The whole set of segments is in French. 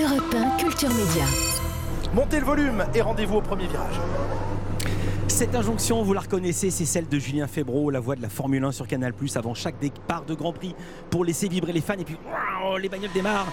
Europe 1, Culture Média. Montez le volume et rendez-vous au premier virage. Cette injonction, vous la reconnaissez, c'est celle de Julien Febro, la voix de la Formule 1 sur Canal+, avant chaque départ de Grand Prix, pour laisser vibrer les fans, et puis wow, les bagnoles démarrent.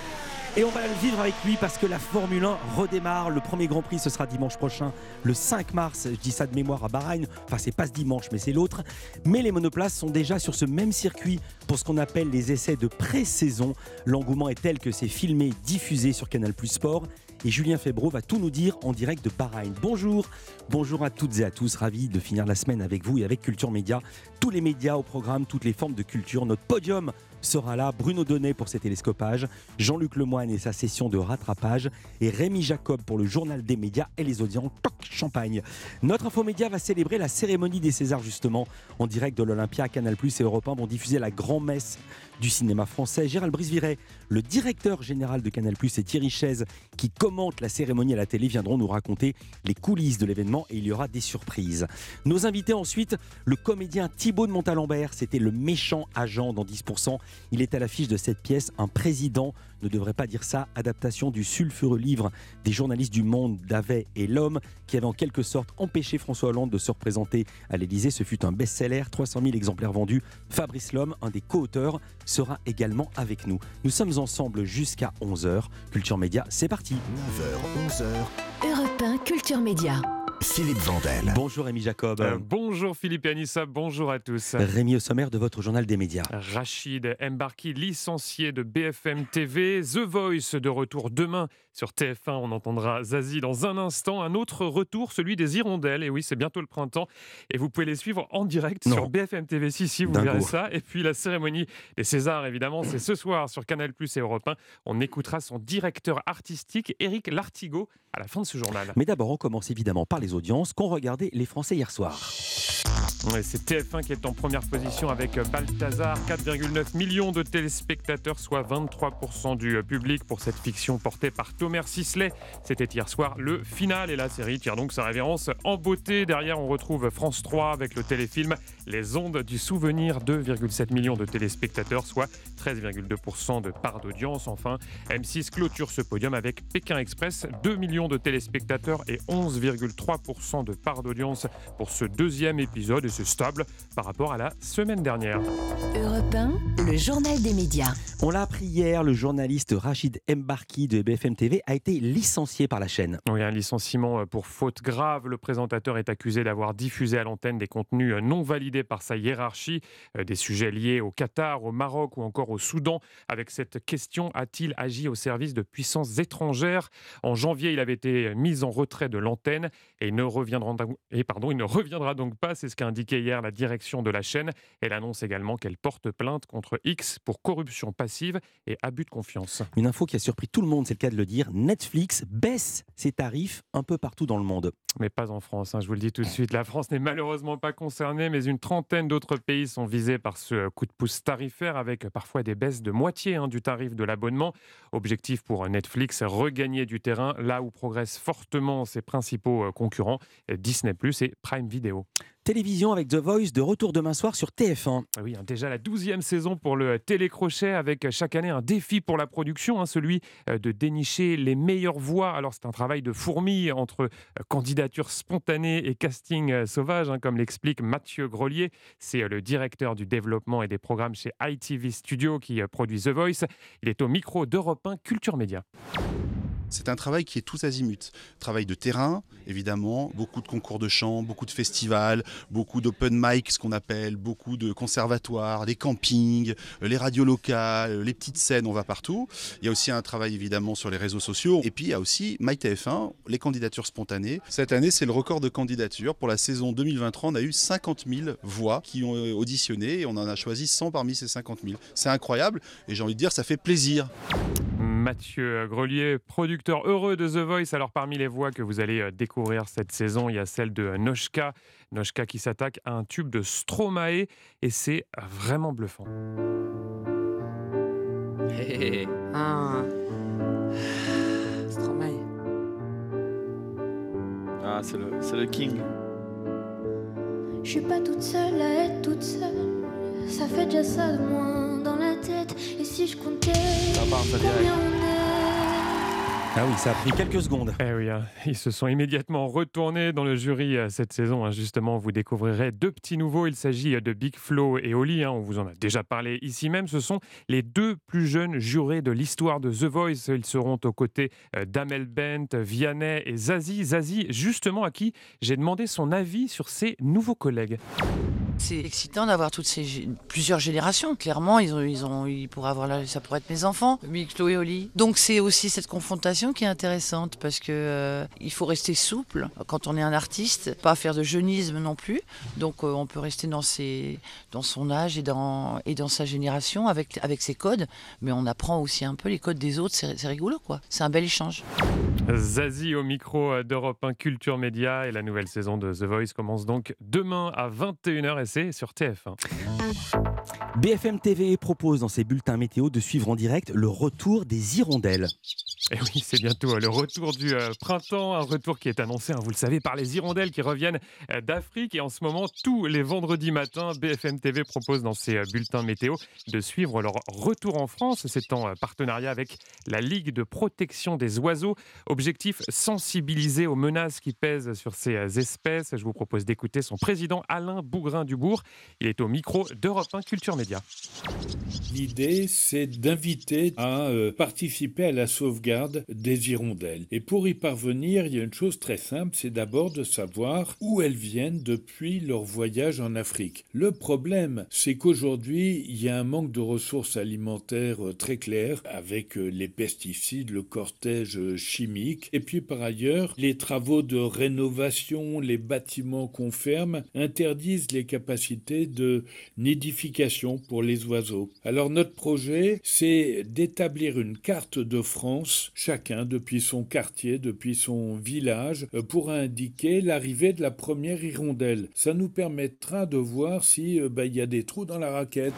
Et on va le vivre avec lui parce que la Formule 1 redémarre. Le premier Grand Prix, ce sera dimanche prochain, le 5 mars. Je dis ça de mémoire à Bahreïn. Enfin, c'est pas ce dimanche, mais c'est l'autre. Mais les monoplaces sont déjà sur ce même circuit pour ce qu'on appelle les essais de pré-saison. L'engouement est tel que c'est filmé, diffusé sur Canal Plus Sport. Et Julien Febro va tout nous dire en direct de Bahreïn. Bonjour, bonjour à toutes et à tous. Ravi de finir la semaine avec vous et avec Culture Média. Tous les médias au programme, toutes les formes de culture. Notre podium sera là. Bruno Donnet pour ses télescopages, Jean-Luc Lemoine et sa session de rattrapage, et Rémi Jacob pour le journal des médias et les audiences Toc Champagne. Notre infomédia va célébrer la cérémonie des Césars justement en direct de l'Olympia. Canal Plus et Europe 1 vont diffuser la grand-messe du cinéma français. Gérald Brisviret, le directeur général de Canal Plus et Thierry Chaise qui commente la cérémonie à la télé viendront nous raconter les coulisses de l'événement et il y aura des surprises. Nos invités ensuite, le comédien Thibaut de Montalembert, c'était le méchant agent dans 10%. Il est à l'affiche de cette pièce, un président ne devrait pas dire ça, adaptation du sulfureux livre des journalistes du Monde, Davet et L'Homme, qui avait en quelque sorte empêché François Hollande de se représenter à l'Elysée. Ce fut un best-seller, 300 000 exemplaires vendus. Fabrice Lhomme, un des co-auteurs, sera également avec nous. Nous sommes ensemble jusqu'à 11h. Culture Média, c'est parti. 9h, 11h. Europe 1, Culture Média. Philippe Vandel. Bonjour Rémi Jacob. Euh, bonjour Philippe et Anissa, bonjour à tous. Rémi au sommaire de votre journal des médias. Rachid Mbarki, licencié de BFM TV, The Voice de retour demain sur TF1. On entendra Zazie dans un instant. Un autre retour, celui des Hirondelles. Et oui, c'est bientôt le printemps. Et vous pouvez les suivre en direct sur BFM TV. Si, si, vous verrez ça. Et puis la cérémonie des Césars, évidemment, c'est ce soir sur Canal Plus et Europe 1. On écoutera son directeur artistique, Eric Lartigot, à la fin de ce journal. Mais d'abord, on commence évidemment par les audiences qu'ont regardé les Français hier soir. c'est TF1 qui est en première position avec Balthazar, 4,9 millions de téléspectateurs, soit 23% du public pour cette fiction portée par Thomas Sisley. C'était hier soir le final et la série tire donc sa révérence en beauté. Derrière, on retrouve France 3 avec le téléfilm Les ondes du souvenir, 2,7 millions de téléspectateurs, soit 13,2% de part d'audience. Enfin, M6 clôture ce podium avec Pékin Express, 2 millions de téléspectateurs et 11,3% de part d'audience pour ce deuxième épisode et c'est stable par rapport à la semaine dernière. Europe 1, le journal des médias. On l'a appris hier, le journaliste Rachid Mbarki de BFM TV a été licencié par la chaîne. Oui, un licenciement pour faute grave. Le présentateur est accusé d'avoir diffusé à l'antenne des contenus non validés par sa hiérarchie, euh, des sujets liés au Qatar, au Maroc ou encore au Soudan. Avec cette question, a-t-il agi au service de puissances étrangères? En janvier, il avait été mis en retrait de l'antenne et, ne reviendra, et pardon, il ne reviendra donc pas. C'est ce qu'a indiqué hier la direction de la chaîne. Elle annonce également qu'elle porte plainte contre X pour corruption passive et abus de confiance. Une info qui a surpris tout le monde, c'est le cas de le dire. Netflix baisse ses tarifs un peu partout dans le monde. Mais pas en France, hein, je vous le dis tout de suite. La France n'est malheureusement pas concernée, mais une trentaine d'autres pays sont visés par ce coup de pouce tarifaire avec parfois des baisses de moitié hein, du tarif de l'abonnement. Objectif pour Netflix, regagner du terrain là où progressent fortement ses principaux euh, concurrents, Disney ⁇ et Prime Video. Télévision avec The Voice de retour demain soir sur TF1. Ah oui, hein, déjà la douzième saison pour le télécrochet avec chaque année un défi pour la production, hein, celui euh, de dénicher les meilleures voix. Alors c'est un travail de fourmi entre euh, candidature spontanée et casting euh, sauvage, hein, comme l'explique Mathieu Grolier. C'est le directeur du développement et des programmes chez ITV Studio qui produit The Voice. Il est au micro d'Europe 1 Culture Média. C'est un travail qui est tout azimut. Travail de terrain, évidemment, beaucoup de concours de chant, beaucoup de festivals, beaucoup d'open mic, ce qu'on appelle, beaucoup de conservatoires, des campings, euh, les radios locales, euh, les petites scènes, on va partout. Il y a aussi un travail évidemment sur les réseaux sociaux. Et puis il y a aussi MyTF1, les candidatures spontanées. Cette année, c'est le record de candidatures. Pour la saison 2023, on a eu 50 000 voix qui ont euh, auditionné et on en a choisi 100 parmi ces 50 000. C'est incroyable et j'ai envie de dire, ça fait plaisir. Mathieu Grelier, producteur heureux de The Voice. Alors parmi les voix que vous allez euh, découvrir cette saison, il y a celle de Noshka. Noshka qui s'attaque à un tube de Stromae et c'est vraiment bluffant. Hey, ah. Stromae. Ah, c'est le, c'est le king. Je suis pas toute seule à être toute seule. Ça fait déjà ça de moins si je comptais Ça part, ça combien direct. on est Ah oui, ça a pris quelques secondes. Eh oui, hein, ils se sont immédiatement retournés dans le jury euh, cette saison. hein. Justement, vous découvrirez deux petits nouveaux. Il s'agit euh, de Big Flo et Oli. hein. On vous en a déjà parlé ici même. Ce sont les deux plus jeunes jurés de l'histoire de The Voice. Ils seront aux côtés euh, d'Amel Bent, Vianney et Zazie. Zazie, justement, à qui j'ai demandé son avis sur ses nouveaux collègues. C'est excitant d'avoir toutes ces plusieurs générations. Clairement, ils ont, ils ont, ils pourraient avoir là, ça pourrait être mes enfants, Mick, Chloé, Oli. Donc c'est aussi cette confrontation qui est intéressante parce que euh, il faut rester souple quand on est un artiste, pas faire de jeunisme non plus. Donc euh, on peut rester dans ses, dans son âge et dans et dans sa génération avec avec ses codes, mais on apprend aussi un peu les codes des autres. C'est rigolo quoi. C'est un bel échange. Zazie au micro d'Europe 1 Culture Média et la nouvelle saison de The Voice commence donc demain à 21h c'est sur TF1. BFM TV propose dans ses bulletins météo de suivre en direct le retour des hirondelles. Et oui, c'est bientôt euh, le retour du euh, printemps, un retour qui est annoncé, hein, vous le savez, par les hirondelles qui reviennent euh, d'Afrique. Et en ce moment, tous les vendredis matins, BFM TV propose dans ses euh, bulletins météo de suivre leur retour en France. C'est en partenariat avec la Ligue de protection des oiseaux. Objectif, sensibiliser aux menaces qui pèsent sur ces espèces. Je vous propose d'écouter son président Alain Bougrain-Dubourg. Il est au micro d'Europe 1 Culture Média. L'idée, c'est d'inviter à participer à la sauvegarde des hirondelles. Et pour y parvenir, il y a une chose très simple, c'est d'abord de savoir où elles viennent depuis leur voyage en Afrique. Le problème, c'est qu'aujourd'hui, il y a un manque de ressources alimentaires euh, très clair avec euh, les pesticides, le cortège euh, chimique. Et puis par ailleurs, les travaux de rénovation, les bâtiments qu'on ferme interdisent les capacités de nidification pour les oiseaux. Alors notre projet, c'est d'établir une carte de France, chacun depuis son quartier, depuis son village, euh, pour indiquer l'arrivée de la première hirondelle. Ça nous permettra de voir si euh, bah, il y a des trous dans la raquette.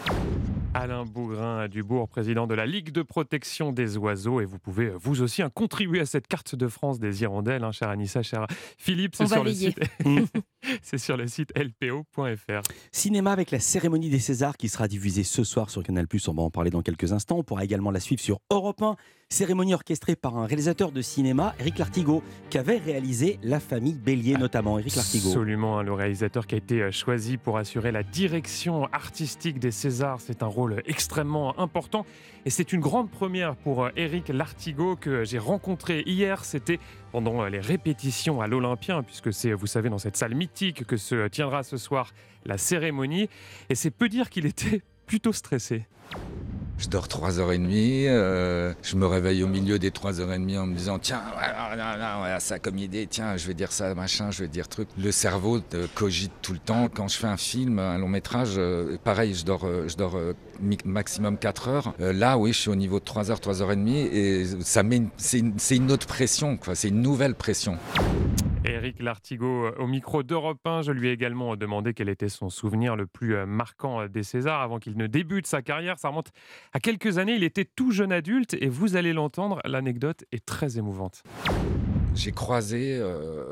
Alain Bougrain Dubourg, président de la Ligue de protection des oiseaux. Et vous pouvez, vous aussi, hein, contribuer à cette carte de France des hirondelles, hein, cher Anissa, cher Philippe. C'est sur, site... c'est sur le site lpo.fr. Cinéma avec la cérémonie des Césars qui sera diffusée ce soir sur Canal+. On va en parler dans quelques instants. On pourra également la suivre sur Europe 1. Cérémonie orchestrée par un réalisateur de cinéma, Eric Lartigot, qui avait réalisé La famille Bélier notamment. Eric Lartigot. Absolument, hein, le réalisateur qui a été euh, choisi pour assurer la direction artistique des Césars, c'est un rôle extrêmement important. Et c'est une grande première pour euh, Éric Lartigot que j'ai rencontré hier. C'était pendant euh, les répétitions à l'Olympien, puisque c'est, vous savez, dans cette salle mythique que se tiendra ce soir la cérémonie. Et c'est peu dire qu'il était plutôt stressé. Je dors 3h30, euh, je me réveille au milieu des 3h30 en me disant tiens, voilà, voilà, voilà, ça comme idée, tiens, je vais dire ça, machin, je vais dire truc. Le cerveau cogite tout le temps. Quand je fais un film, un long métrage, euh, pareil, je dors, euh, je dors euh, maximum 4 heures. Euh, là, oui, je suis au niveau de 3h, 3h30 et ça met c'est une, c'est une autre pression, quoi. C'est une nouvelle pression. Éric Lartigot euh, au micro d'Europe 1. Je lui ai également demandé quel était son souvenir le plus euh, marquant euh, des Césars avant qu'il ne débute sa carrière. Ça remonte à quelques années. Il était tout jeune adulte et vous allez l'entendre, l'anecdote est très émouvante. J'ai croisé euh,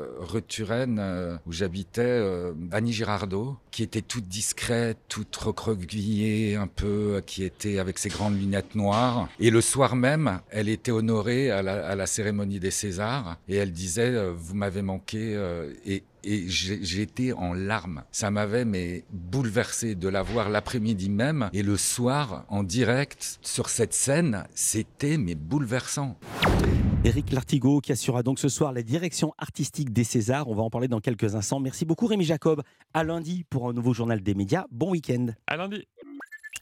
euh, où j'habitais, euh, Annie Girardot, qui était toute discrète, toute recroquevillée un peu, euh, qui était avec ses grandes lunettes noires. Et le soir même, elle était honorée à la, cérémonie des Césars, et elle disait Vous m'avez manqué et et j'étais en larmes. Ça m'avait mais bouleversé de la voir l'après-midi même et le soir en direct sur cette scène, c'était mais bouleversant. Éric Lartigot qui assurera donc ce soir la direction artistique des Césars. On va en parler dans quelques instants. Merci beaucoup Rémi Jacob. À lundi pour un nouveau journal des médias. Bon week-end. À lundi.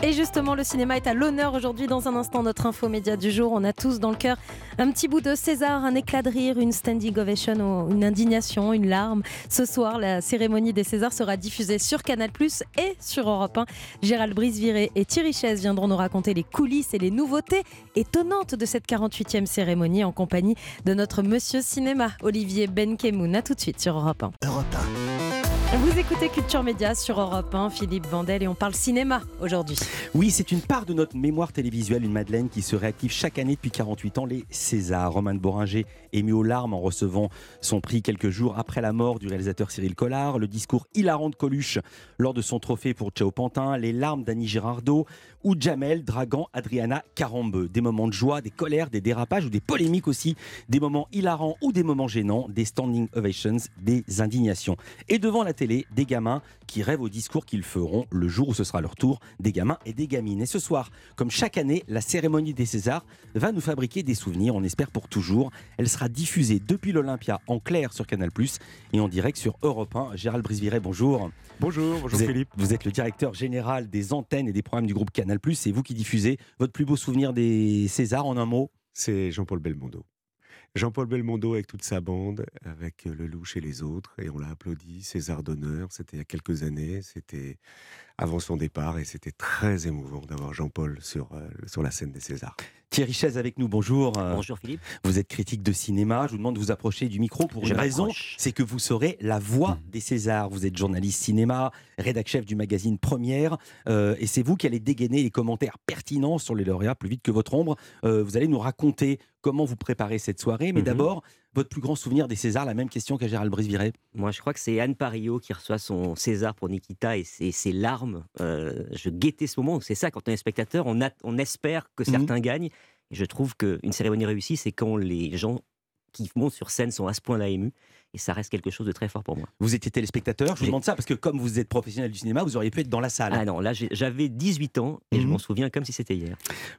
Et justement, le cinéma est à l'honneur aujourd'hui. Dans un instant, notre info média du jour. On a tous dans le cœur un petit bout de César, un éclat de rire, une standing ovation, une indignation, une larme. Ce soir, la cérémonie des Césars sera diffusée sur Canal et sur Europe 1. Gérald Brice-Viré et Thierry Chaise viendront nous raconter les coulisses et les nouveautés étonnantes de cette 48e cérémonie en compagnie de notre monsieur cinéma, Olivier Benkemoun. A tout de suite sur Europe 1. Europe Vous écoutez Culture Média sur Europe 1, Philippe Vandel, et on parle cinéma aujourd'hui. Oui, c'est une part de notre mémoire télévisuelle, une Madeleine qui se réactive chaque année depuis 48 ans, les Césars. Roman Boringer ému aux larmes en recevant son prix quelques jours après la mort du réalisateur Cyril Collard, le discours hilarant de Coluche lors de son trophée pour Ciao Pantin, les larmes d'Annie Girardot ou Jamel draguant Adriana Carambeu. Des moments de joie, des colères, des dérapages ou des polémiques aussi, des moments hilarants ou des moments gênants, des standing ovations, des indignations. Et devant la télé, des gamins qui rêvent au discours qu'ils feront le jour où ce sera leur tour, des gamins et des gamines. Et ce soir, comme chaque année, la cérémonie des Césars va nous fabriquer des souvenirs, on espère pour toujours. Elle sera diffusée depuis l'Olympia en clair sur Canal+, et en direct sur Europe 1. Gérald Brisviret, bonjour. Bonjour, bonjour vous êtes, Philippe. Vous êtes le directeur général des antennes et des programmes du groupe Canal+, c'est vous qui diffusez votre plus beau souvenir des Césars en un mot? C'est Jean-Paul Belmondo. Jean-Paul Belmondo avec toute sa bande, avec le louche et les autres, et on l'a applaudi, César d'honneur, c'était il y a quelques années, c'était avant son départ, et c'était très émouvant d'avoir Jean-Paul sur, euh, sur la scène des Césars. Thierry Chaise avec nous, bonjour. Bonjour Philippe. Vous êtes critique de cinéma, je vous demande de vous approcher du micro pour une raison, c'est que vous serez la voix des Césars. Vous êtes journaliste cinéma, rédac chef du magazine Première, euh, et c'est vous qui allez dégainer les commentaires pertinents sur les lauréats plus vite que votre ombre. Euh, vous allez nous raconter comment vous préparez cette soirée, mais Mhm. d'abord, votre plus grand souvenir des Césars, la même question qu'à Gérald Brisviret. Moi, je crois que c'est Anne Parillo qui reçoit son César pour Nikita et ses, ses larmes. Euh, je guettais ce moment. C'est ça, quand on est spectateur, on, a- on espère que Mhm. certains gagnent. Et je trouve qu'une cérémonie réussie, c'est quand les gens qui montent sur scène sont à ce point-là émus. Et ça reste quelque chose de très fort pour moi. Vous étiez téléspectateur, je vous demande ça parce que comme vous êtes professionnel du cinéma, vous auriez pu être dans la salle. Ah non, là, j'avais 18 ans et je Mhm. m'en souviens comme si c'était hier.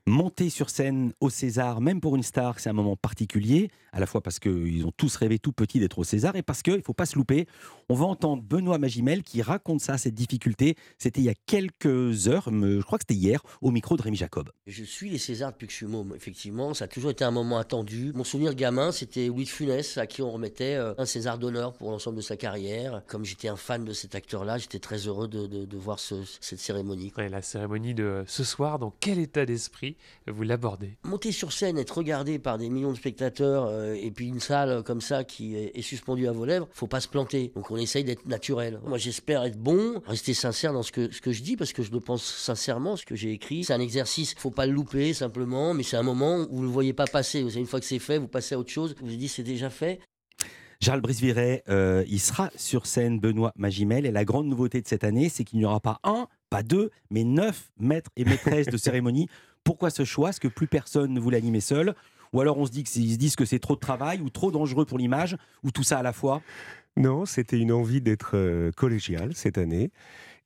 Monter sur scène au César, même pour une star, c'est un moment particulier, à la fois parce qu'ils ont tous rêvé tout petit d'être au César et parce qu'il ne faut pas se louper. On va entendre Benoît Magimel qui raconte ça, cette difficulté. C'était il y a quelques heures, je crois que c'était hier, au micro de Rémi Jacob. Je suis les Césars depuis que je suis môme, effectivement. Ça a toujours été un moment attendu. Mon souvenir gamin, c'était Louis de Funès, à qui on remettait euh, un César d'honneur pour l'ensemble de sa carrière. Comme j'étais un fan de cet acteur-là, j'étais très heureux de, de- de voir ce- cette cérémonie. Ouais, la cérémonie de ce soir, dans quel état d'esprit vous l'abordez? Monter sur scène, être regardé par des millions de spectateurs, euh, et puis une salle comme ça qui est, est suspendue à vos lèvres, faut pas se planter. Donc on essaye d'être naturel. Moi j'espère être bon, rester sincère dans ce que, ce que je dis, parce que je le pense sincèrement, ce que j'ai écrit. C'est un exercice, faut pas le louper simplement, mais c'est un moment où vous ne le voyez pas passer. Vous savez, une fois que c'est fait, vous passez à autre chose, vous vous dites c'est déjà fait. Gérald Brisviret, euh, il sera sur scène, Benoît Magimel. Et la grande nouveauté de cette année, c'est qu'il n'y aura pas un, pas deux, mais neuf maîtres et maîtresses de cérémonie. Pourquoi ce choix? Est-ce que plus personne ne voulait animer seul? Ou alors on se dit que c'est- ils se disent que c'est trop de travail ou trop dangereux pour l'image Ou tout ça à la fois? Non, c'était une envie d'être euh, collégial cette année,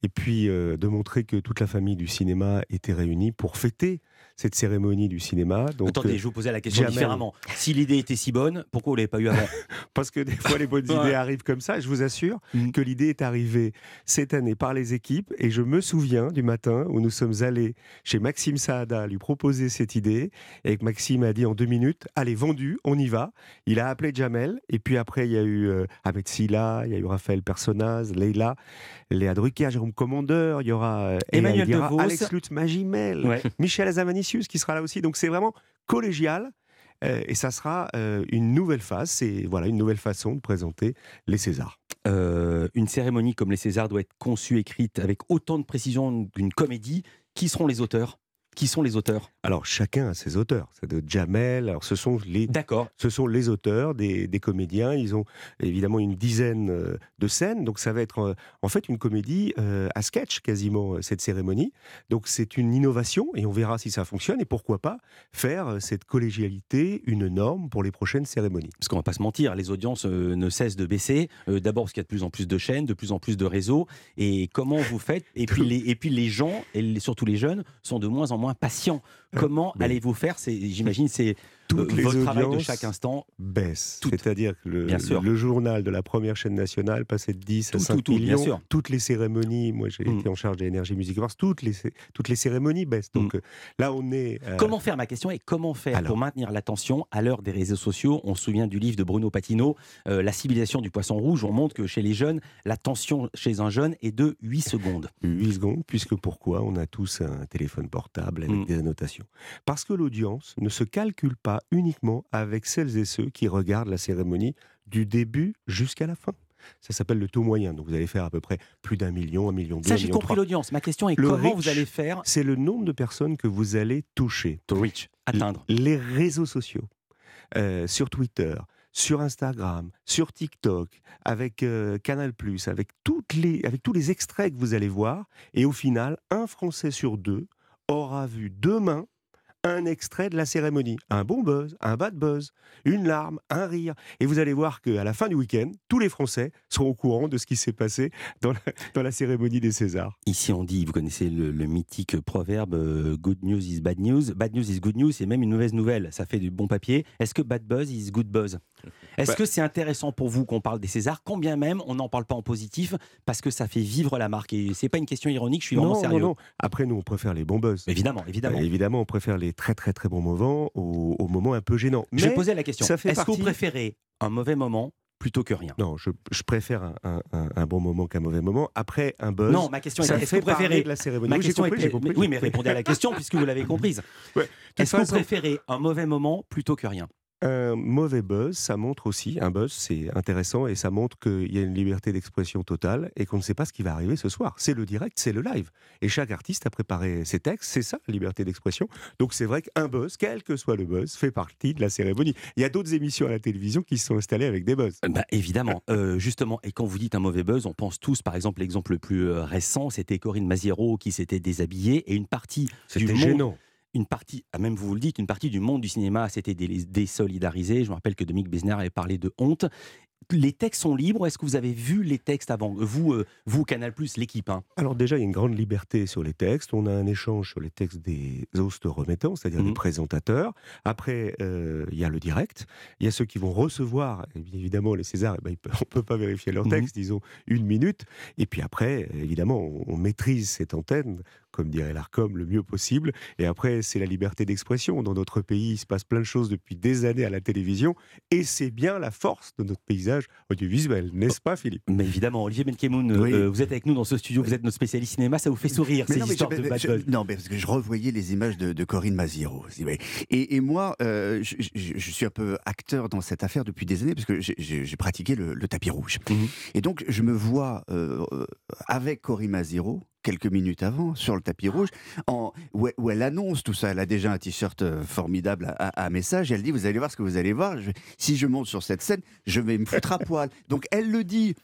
et puis euh, de montrer que toute la famille du cinéma était réunie pour fêter cette cérémonie du cinéma. Donc, Attendez, euh, je vous posais la question Jamel- différemment. Si l'idée était si bonne, pourquoi vous ne l'avez pas eu avant Parce que des fois, les bonnes idées arrivent comme ça. Je vous assure Mm. que l'idée est arrivée cette année par les équipes. Et je me souviens du matin où nous sommes allés chez Maxime Saada lui proposer cette idée. Et que Maxime a dit en deux minutes Allez, vendu, on y va. Il a appelé Jamel. Et puis après, il y a eu euh, Ahmed Silla, il y a eu Raphaël Personnaz, Leila, Léa Drucker, Jérôme Commandeur. Il y aura euh, Emmanuel DeVos. Alex Lutz Magimel, Ouais. Michel Qui sera là aussi. Donc c'est vraiment collégial. Euh, et ça sera euh, une nouvelle phase, c'est voilà une nouvelle façon de présenter les Césars. Euh, une cérémonie comme les Césars doit être conçue, écrite avec autant de précision qu'une comédie. Qui seront les auteurs? Qui sont les auteurs Alors chacun a ses auteurs. C'est de Jamel. Alors ce sont les D'accord. ce sont les auteurs des, des comédiens. Ils ont évidemment une dizaine euh, de scènes. Donc ça va être euh, en fait une comédie euh, à sketch quasiment cette cérémonie. Donc c'est une innovation et on verra si ça fonctionne et pourquoi pas faire cette collégialité une norme pour les prochaines cérémonies. Parce qu'on va pas se mentir, les audiences ne cessent de baisser. D'abord parce qu'il y a de plus en plus de chaînes, de plus en plus de réseaux. Et comment vous faites? Et puis, les, et puis les gens, et surtout les jeunes, sont de moins en moins patients. Comment mais- allez-vous faire? J'imagine, c'est Toutes euh, les votre travail de chaque instant. baisse. C'est-à-dire que le, journal de la première chaîne nationale passait de 10 Tout, à 5 tout, tout, bien millions. sûr. Toutes les cérémonies, moi j'ai Mm. été en charge de l'énergie Music toutes les, toutes les cérémonies baissent. Donc Mm. euh, là on est... euh, Comment faire Ma question est comment faire Alors. pour maintenir l'attention à l'heure des réseaux sociaux? On se souvient du livre de Bruno Patino, euh, La civilisation du poisson rouge. On montre que chez les jeunes, l'attention chez un jeune est de 8 secondes. 8 secondes, puisque pourquoi? On a tous un téléphone portable avec Mm. des annotations. Parce que l'audience ne se calcule pas uniquement avec celles et ceux qui regardent la cérémonie du début jusqu'à la fin. Ça s'appelle le taux moyen. Donc vous allez faire à peu près plus d'un million, un million deux, Ça, j'ai compris l'audience. Ma question est Le comment reach, vous allez faire C'est le nombre de personnes que vous allez toucher. to reach, atteindre Les réseaux sociaux, euh, sur Twitter, sur Instagram, sur TikTok, avec euh, Canal+, avec, toutes les, avec tous les extraits que vous allez voir. Et au final, un Français sur deux aura vu demain un extrait de la cérémonie. Un bon buzz, un bad buzz, une larme, un rire. Et vous allez voir qu'à la fin du week-end, tous les Français seront au courant de ce qui s'est passé dans la, cérémonie des Césars. Ici, on dit, vous connaissez le, le mythique proverbe euh, Good news is bad news. Bad news is good news, c'est même une mauvaise nouvelle. Ça fait du bon papier. Est-ce que bad buzz is good buzz? Est-ce Bah- que c'est intéressant pour vous qu'on parle des Césars Combien même on n'en parle pas en positif parce que ça fait vivre la marque Et c'est pas une question ironique, je suis vraiment non, sérieux. non, non. Après, nous, on préfère les bons buzz. Évidemment, évidemment. Euh, évidemment, on préfère les très très très bons moments aux, aux moments un peu gênants. je Mais posais la question. Est-ce que vous préférez un mauvais moment plutôt que rien? Non, je, je préfère un, un- un- un bon moment qu'un mauvais moment. Après, un buzz. Non, ma question est est-ce que vous préférez de la cérémonie. Ma Oui, question compris, Oui, mais répondez à la question puisque vous l'avez comprise. Ouais. Est-ce que vous préférez un mauvais moment plutôt que rien? Un mauvais buzz, ça montre aussi, un buzz, c'est intéressant et ça montre qu'il y a une liberté d'expression totale et qu'on ne sait pas ce qui va arriver ce soir. C'est le direct, c'est le live. Et chaque artiste a préparé ses textes, c'est ça, la liberté d'expression. Donc c'est vrai qu'un buzz, quel que soit le buzz, fait partie de la cérémonie. Il y a d'autres émissions à la télévision qui se sont installées avec des buzz. Bah, évidemment, Euh, justement, et quand vous dites un mauvais buzz, on pense tous, par exemple, l'exemple le plus euh, récent, c'était Corinne Maziero qui s'était déshabillée et une partie C'était monde, gênant. Une partie, ah, même vous le dites, une partie du monde du cinéma s'était dé- désolidarisée. Je me rappelle que Dominique Besner avait parlé de honte. Les textes sont libres. Est-ce que vous avez vu les textes avant Vous, euh, vous Canal l'équipe. Hein? Alors déjà, il y a une grande liberté sur les textes. On a un échange sur les textes des hostes remettants, c'est-à-dire des Mhm. présentateurs. Après, euh, il y a le direct. Il y a ceux qui vont recevoir, bien évidemment, les Césars. eh ben, on ne peut pas vérifier leur Mhm. texte, ils ont une minute. Et puis après, évidemment, on, on maîtrise cette antenne, comme dirait l'ARCOM, le mieux possible. Et après, c'est la liberté d'expression. Dans notre pays, il se passe plein de choses depuis des années à la télévision. Et c'est bien la force de notre paysage audiovisuel, n'est-ce pas, Philippe? Mais évidemment, Olivier Benkemoun, Oui. euh, vous êtes avec nous dans ce studio, vous êtes notre spécialiste cinéma, ça vous fait sourire Mais ces non, mais histoires je- de bad je- buzz. non, mais parce que je revoyais les images de, de Corinne voulez. Et, et moi, euh, je, je- je suis un peu acteur dans cette affaire depuis des années parce que j'ai- pratiqué le, le tapis rouge. Mhm. Et donc, je me vois euh, euh, avec Corinne Maziero quelques minutes avant sur le tapis rouge où, elle, annonce tout ça. Elle a déjà un t-shirt euh, formidable à, message. Elle dit Vous allez voir ce que vous allez voir. Si je monte sur cette scène, je vais me foutre à poil. Donc, elle le dit.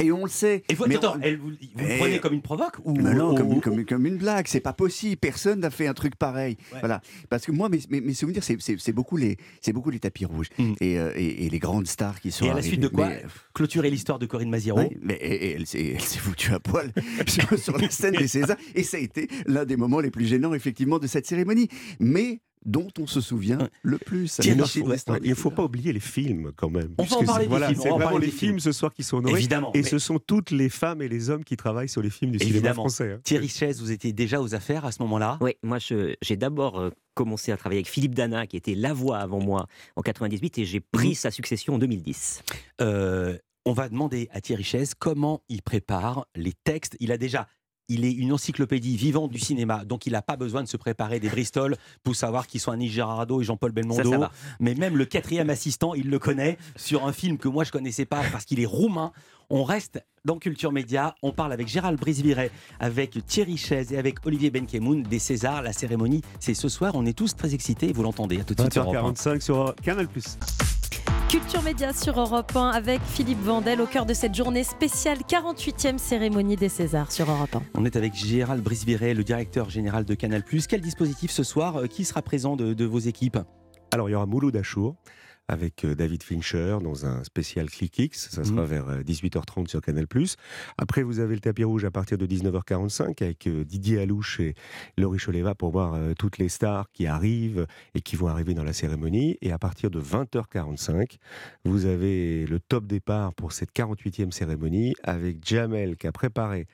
Et on le sait. Et vous, Mais attends, on- elle, vous, vous le Eh, prenez comme une provoque ou mais non, comme, ou- comme- comme une blague, c'est pas possible. Personne n'a fait un truc pareil. Voilà, parce que moi, mes, mes- mes souvenirs, c'est- beaucoup les, c'est beaucoup les tapis rouges et, euh, et- et les grandes stars qui sont. Et à la arrivées. suite de quoi Mais, Clôturer l'histoire de Corinne Maziero. Ouais, mais elle s'est foutue à poil sur, sur la scène des Césars, et ça a été l'un des moments les plus gênants effectivement de cette cérémonie, mais dont on se souvient le plus. Il Alors, ne faut, ouais, il pas oublier les films quand même. On va en puisque parler c'est- des voilà, films, on C'est va en vraiment les films films. ce soir qui sont honorés. Évidemment, Et mais- ce sont toutes les femmes et les hommes qui travaillent sur les films du cinéma Évidemment. français. hein. Thierry Chaise, vous étiez déjà aux affaires à ce moment-là? Oui, moi j'ai d'abord euh, commencé à travailler avec Philippe Dana, qui était la voix avant moi en 98, et j'ai pris sa succession en 2010. Euh, on va demander à Thierry Chaise comment il prépare les textes. Il a déjà. Il est une encyclopédie vivante du cinéma, donc il n'a pas besoin de se préparer des Bristol pour savoir qui sont Annie Girardot et Jean-Paul Belmondo. Ça, ça va. Mais même le quatrième assistant, il le connaît sur un film que moi je connaissais pas parce qu'il est roumain. On reste dans Culture Média. On parle avec Gérald Brisviret, avec Thierry Chaise et avec Olivier Benkemoun des Césars. La cérémonie, c'est ce soir. On est tous très excités. Vous l'entendez. À tout de suite sur Europe 1. 20h45 sur Canal+. Culture Média sur Europe 1 avec Philippe Vandel au cœur de cette journée spéciale 48e cérémonie des Césars sur Europe 1. On est avec Gérald Brisviret, le directeur général de Canal+. Quel dispositif ce soir Euh, Qui sera présent de, de vos équipes? Alors, il y aura Mouloud Achour avec euh, David Fincher dans un spécial Click X. Ça sera Mhm. vers euh, 18h30 sur Canal+. Après, vous avez le tapis rouge à partir de 19h45 avec euh, Didier Alouche et Laurie Choleva pour voir euh, toutes les stars qui arrivent et qui vont arriver dans la cérémonie. Et à partir de 20h45, vous avez le top départ pour cette 48e cérémonie avec Jamel qui a préparé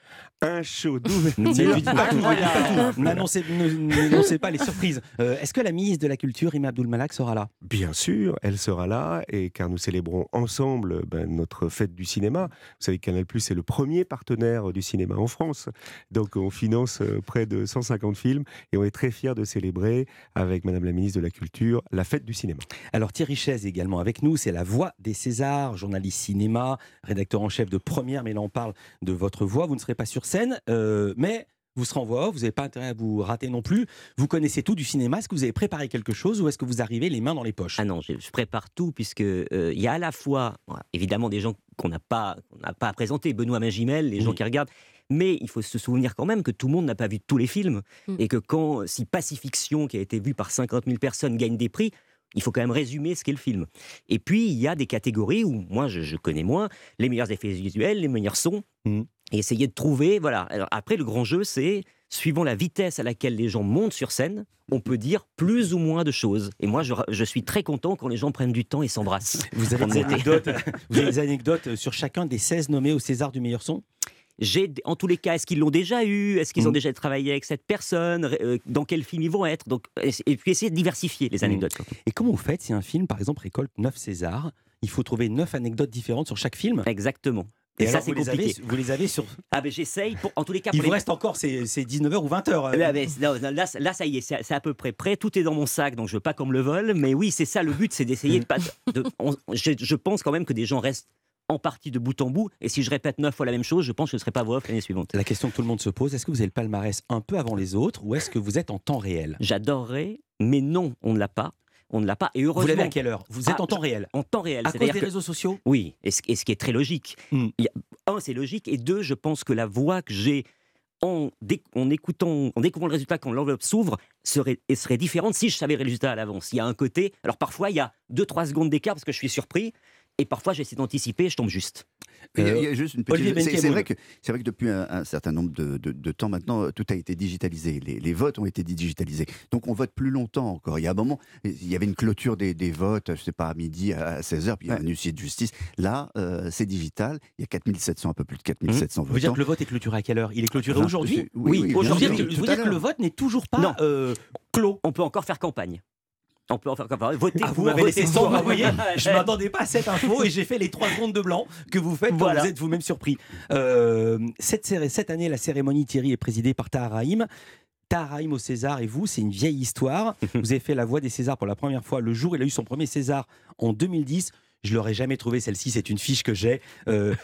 un show d'ouverture. pas. N'annoncez pas les surprises. Euh, Est-ce que la ministre de la Culture, Ima Abdul Malak, sera là? Bien sûr, elle sera là, et car nous célébrons ensemble ben, notre fête du cinéma. Vous savez que Canal Plus est le premier partenaire du cinéma en France. Donc on finance euh, près de 150 films et on est très fiers de célébrer avec Madame la ministre de la Culture la fête du cinéma. Alors Thierry Chaise également avec nous, c'est la voix des Césars, journaliste cinéma, rédacteur en chef de Première, mais là on parle de votre voix. Vous ne serez pas sur scène, euh, mais vous serez en voix off, vous n'avez pas intérêt à vous rater non plus. Vous connaissez tout du cinéma. Est-ce que vous avez préparé quelque chose ou est-ce que vous arrivez les mains dans les poches? Ah non, je, je prépare tout puisque euh, il y a à la fois, évidemment, des gens qu'on n'a pas, qu'on n'a pas à présenter, Benoît Magimel, les gens qui regardent. Mais il faut se souvenir quand même que tout le monde n'a pas vu tous les films Mm. et que quand si Pacifiction, qui a été vu par 50 000 personnes, gagne des prix. Il faut quand même résumer ce qu'est le film. Et puis, il y a des catégories où moi, je, je connais moins les meilleurs effets visuels, les meilleurs sons, Mm. Et essayer de trouver. Voilà. Alors, après, le grand jeu, c'est suivant la vitesse à laquelle les gens montent sur scène, on peut dire plus ou moins de choses. Et moi, je, je suis très content quand les gens prennent du temps et s'embrassent. Vous avez, des anecdotes, vous avez des anecdotes sur chacun des 16 nommés au César du meilleur son? J'ai, en tous les cas, est-ce qu'ils l'ont déjà eu? Est-ce qu'ils ont Mm. déjà travaillé avec cette personne? Euh, Dans quel film ils vont être? Donc, et puis essayer de diversifier les anecdotes. surtout. Et comment vous faites si un film, par exemple, récolte 9 Césars? Il faut trouver 9 anecdotes différentes sur chaque film? Exactement. Et, Et, ça, c'est vous les, avez, compliqué. vous les avez sur. Ah ben j'essaye, pour, en tous les cas... Il pour vous les- reste encore ces, ces 19h ou 20h. Là, mais, non, non, là, là, ça y est, c'est c'est à peu près prêt. Tout est dans mon sac, donc je veux pas qu'on me le vole. Mais oui, c'est ça le but, c'est d'essayer de pas. de- on- je, je pense quand même que des gens restent en partie de bout en bout. Et si je répète neuf fois la même chose, je pense que je ne serai pas voix off l'année suivante. La question que tout le monde se pose, est-ce que vous avez le palmarès un peu avant les autres ou est-ce que vous êtes en temps réel? J'adorerais, mais non, on ne l'a pas. On ne l'a pas. Et heureusement. Vous l'avez à quelle heure Vous êtes Ah, en temps réel En temps réel. À cause des que- réseaux sociaux Oui, et ce, et ce qui est très logique. Hmm. A- un, c'est logique, et deux, je pense que la voix que j'ai en, en écoutant, en découvrant le résultat quand l'enveloppe s'ouvre, serait, et serait différente si je savais le résultat à l'avance. Il y a un côté, alors parfois il y a 2-3 secondes d'écart parce que je suis surpris, et parfois j'essaie d'anticiper et je tombe juste. Il y a- il y a juste une petite- c'est- vrai que vrai que depuis un, un certain nombre de, de- de temps maintenant, euh, tout a été digitalisé. Les, les votes ont été digitalisés. Donc on vote plus longtemps encore. Il y a un moment, il y avait une clôture des, des votes, je sais pas à midi, à 16h, puis il y a un huissier de justice. Là, euh, c'est digital. Il y a 4700, un peu plus de 4700 Vous dire votants. que le vote est clôturé à quelle heure? Il est clôturé Enfin, aujourd'hui? oui, aujourd'hui. à dire que le vote n'est toujours pas euh, clos. On peut encore faire campagne. On peut encore faire voter. Ah, vous pour- m'avez laissé sans vous voyez Je m'attendais pas à cette info et j'ai fait les trois secondes de blanc que vous faites quand vous êtes vous-même surpris. Euh, cette, année, la cérémonie Thierry est présidée par Tahar Rahim. Tahar Rahim au César et vous, c'est une vieille histoire. vous avez fait la voix des Césars pour la première fois le jour où il a eu son premier César en 2010. Je l'aurais jamais trouvé celle-ci, c'est une fiche que j'ai Euh,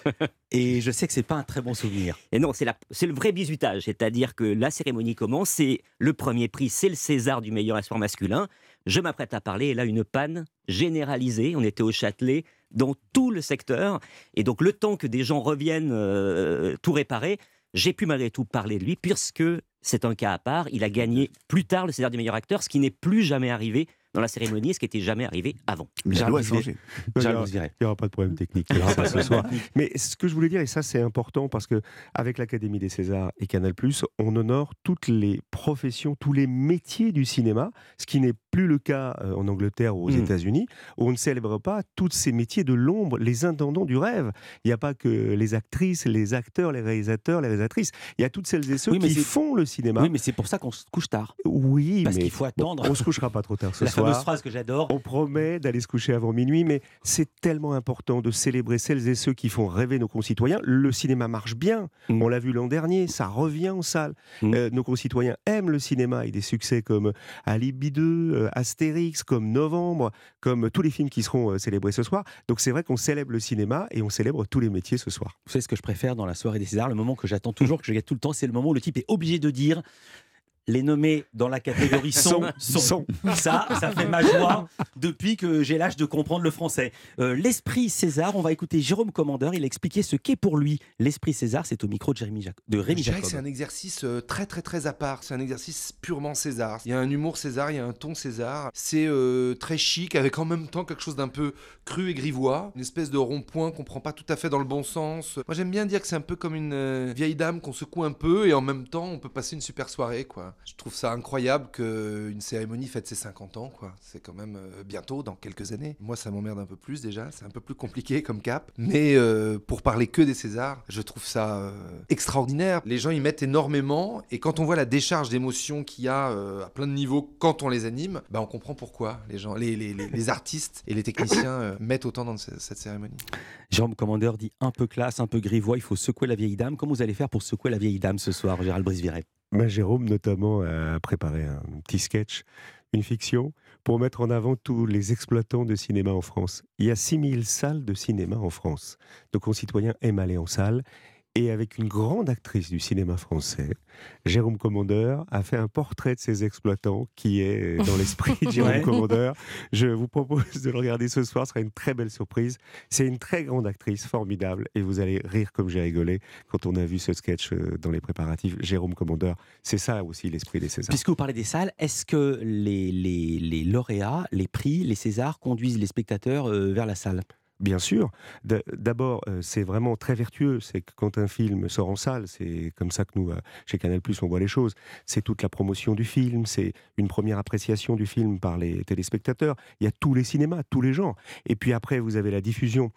et je sais que c'est pas un très bon souvenir. Et non, c'est le vrai bisutage, c'est-à-dire que la cérémonie commence, c'est le premier prix, c'est le César du meilleur espoir masculin. Je m'apprête à parler, et là, une panne généralisée. On était au Châtelet, dans tout le secteur. Et donc, le temps que des gens reviennent euh, tout réparer, j'ai pu malgré tout parler de lui, puisque c'est un cas à part. Il a gagné plus tard le César du meilleur acteur, ce qui n'est plus jamais arrivé dans la cérémonie, ce qui n'était jamais arrivé avant. Mais la loi changé. Il n'y aura, pas de problème technique. Il y aura pas ce soir. Mais ce que je voulais dire, et ça c'est important parce que avec l'Académie des Césars et Canal+, on honore toutes les professions, tous les métiers du cinéma, ce qui n'est plus le cas euh, en Angleterre ou aux Mm. États-Unis, où on ne célèbre pas tous ces métiers de l'ombre, les intendants du rêve. Il n'y a pas que les actrices, les acteurs, les réalisateurs, les réalisatrices. Il y a toutes celles et ceux Oui, mais qui font le cinéma. Oui, mais c'est pour ça qu'on se couche tard. Oui, Parce qu'il faut attendre. Bon, on se couchera pas trop tard ce La soir. fameuse phrase que j'adore. On promet d'aller se coucher avant minuit, mais c'est tellement important de célébrer celles et ceux qui font rêver nos concitoyens. Le cinéma marche bien, Mm. on l'a vu l'an dernier, ça revient en salle. Mm. Euh, nos concitoyens aiment le cinéma avec des succès comme Alibi 2, euh, Astérix, comme Novembre, comme tous les films qui seront euh, célébrés ce soir. Donc c'est vrai qu'on célèbre le cinéma et on célèbre tous les métiers ce soir. Vous savez ce que je préfère dans la soirée des Césars? Le moment que j'attends toujours, que je gagne tout le temps, c'est le moment où le type est obligé de dire les nommés dans la catégorie son, Son, sont. Ça, ça fait ma joie depuis que j'ai l'âge de comprendre le français. Euh, l'esprit César, on va écouter Jérôme Commandeur. Il a expliqué ce qu'est pour lui l'esprit César. C'est au micro de, Jérémy Jac- de Rémi Jacob. c'est un exercice euh, très très très à part. C'est un exercice purement César. Il y a un humour César, il y a un ton César. C'est euh, très chic avec en même temps quelque chose d'un peu cru et grivois. Une espèce de rond-point qu'on prend pas tout à fait dans le bon sens. Moi j'aime bien dire que c'est un peu comme une euh, vieille dame qu'on secoue un peu et en même temps on peut passer une super soirée quoi. Je trouve ça incroyable qu'une cérémonie fête ses 50 ans, quoi. C'est quand même euh, bientôt, dans quelques années. Moi, ça m'emmerde un peu plus déjà. C'est un peu plus compliqué comme cap. Mais euh, pour parler que des Césars, je trouve ça euh, extraordinaire. Les gens y mettent énormément. Et quand on voit la décharge d'émotions qu'il y a à plein de niveaux quand on les anime, bah, on comprend pourquoi les gens, les, les- les- artistes et les techniciens mettent autant dans ce- cette cérémonie. Jérôme Commandeur dit un peu classe, un peu grivois, il faut secouer la vieille dame. Comment vous allez faire pour secouer la vieille dame ce soir, Gérald Brisviret Jérôme, notamment, a préparé un petit sketch, une fiction, pour mettre en avant tous les exploitants de cinéma en France. Il y a 6000 salles de cinéma en France. Nos concitoyens aiment aller en salle. Et avec une grande actrice du cinéma français, Jérôme Commandeur a fait un portrait de ces exploitants qui est dans l'esprit de Jérôme. Commandeur. Je vous propose de le regarder ce soir, ce sera une très belle surprise. C'est une très grande actrice, formidable, et vous allez rire comme j'ai rigolé quand on a vu ce sketch euh, dans les préparatifs. Jérôme Commandeur, c'est ça aussi l'esprit des Césars. Puisque vous parlez des salles, est-ce que les, les, les lauréats, les prix, les Césars conduisent les spectateurs euh, vers la salle? Bien sûr. D'abord, euh, c'est vraiment très vertueux. C'est que quand un film sort en salle, c'est comme ça que nous, euh, chez Canal+, on voit les choses. C'est toute la promotion du film, c'est une première appréciation du film par les téléspectateurs. Il y a tous les cinémas, tous les genres. Et puis après, vous avez la diffusion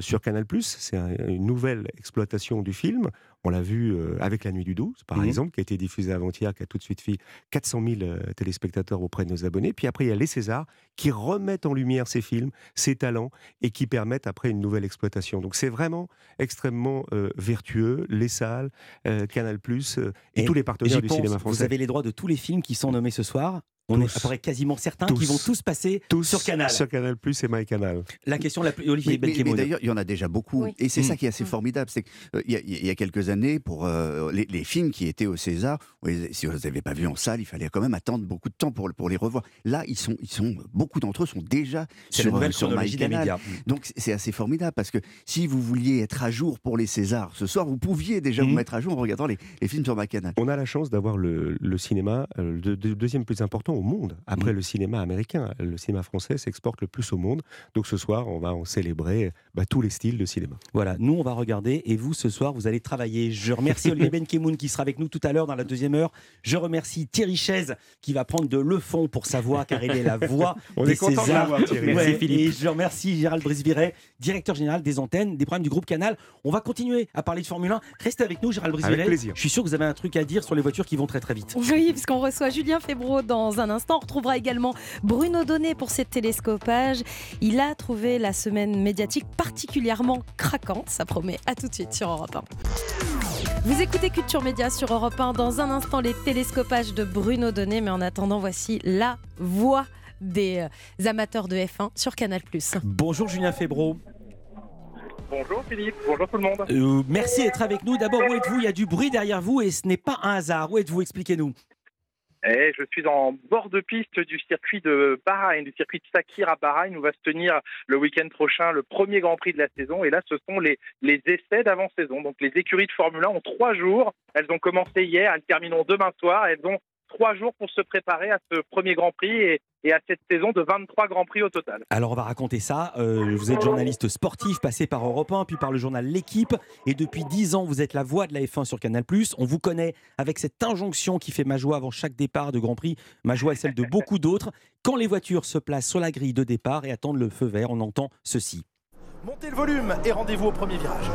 sur Canal+. C'est un- une nouvelle exploitation du film. On l'a vu euh, avec La Nuit du 12, par Mhm. exemple, qui a été diffusé avant-hier, qui a tout de suite fait 400 000 euh, téléspectateurs auprès de nos abonnés. Puis après, il y a les Césars qui remettent en lumière ces films, ces talents, et qui permettent après une nouvelle exploitation. Donc c'est vraiment extrêmement euh, vertueux, les salles, euh, Canal+, euh, et, tous les partenaires du pense, cinéma français. Vous avez les droits de tous les films qui sont nommés ce soir. On est Tous. à peu près quasiment certains Tous. qui vont tous passer Tous sur Canal. Sur Canal+, et MyCanal. La question la plus... Olivier Mais, mais- mais d'ailleurs, il y en a déjà beaucoup. Oui. Et c'est Mm. ça qui est assez formidable. C'est qu'il y, a- il y a quelques années, pour euh, les, les films qui étaient au César, si vous ne les avez pas vus en salle, il fallait quand même attendre beaucoup de temps pour, pour les revoir. Là, ils sont, ils sont, beaucoup d'entre eux sont déjà sur, nouvelle sur MyCanal. Donc c'est- assez formidable parce que si vous vouliez être à jour pour les Césars ce soir, vous pouviez déjà Mm. vous mettre à jour en regardant les, les films sur MyCanal. On a la chance d'avoir le, le cinéma, euh, le deux- deuxième plus important au monde, après Mm. le cinéma américain. Le cinéma français s'exporte le plus au monde. Donc ce soir, on va en célébrer bah, tous les styles de cinéma. Voilà, nous on va regarder et vous ce soir vous allez travailler. Je remercie Olivier Benkemoun qui sera avec nous tout à l'heure dans la deuxième heure. Je remercie Thierry Chaise qui va prendre de le fond pour sa voix car il est la voix On des est content de Césars. l'avoir, Thierry. Merci, Philippe. Et je remercie Gérald Brisviret, directeur général des antennes, des programmes du groupe Canal. On va continuer à parler de Formule 1. Restez avec nous Gérald Brisviret. Avec plaisir. Je suis sûr que vous avez un truc à dire sur les voitures qui vont très très vite. Oui, parce qu'on reçoit Julien Febro dans un instant. On retrouvera également Bruno Donnet pour ses télescopages. Il a trouvé la semaine médiatique particulièrement craquante. Ça promet. À tout de suite sur Europe 1. Vous écoutez Culture Média sur Europe 1. Dans un instant, les télescopages de Bruno Donnet. Mais en attendant, voici la voix des euh, amateurs de F1 sur Canal+. Bonjour Julien Febro. Bonjour Philippe, bonjour tout le monde. Euh, merci d'être avec nous. D'abord, où êtes-vous? Il y a du bruit derrière vous et ce n'est pas un hasard. Où êtes-vous? Expliquez-nous. Eh, je suis en bord de piste du circuit de Bahreïn, du circuit de Sakir à Bahreïn, où va se tenir le week-end prochain le premier Grand Prix de la saison. Et là, ce sont les, les essais d'avant-saison. Donc les écuries de Formule 1 ont trois jours. Elles ont commencé hier, elles termineront demain soir. Elles ont trois jours pour se préparer à ce premier Grand Prix et, et à cette saison de 23 Grands Prix au total. Alors on va raconter ça. Euh, vous êtes journaliste sportif, passé par Europe 1, puis par le journal L'équipe. Et depuis 10 ans, vous êtes la voix de la F1 sur Canal+. On vous connaît avec cette injonction qui fait ma joie avant chaque départ de Grand Prix. Ma joie est celle de beaucoup d'autres. Quand les voitures se placent sur la grille de départ et attendent le feu vert, on entend ceci. Montez le volume et rendez-vous au premier virage.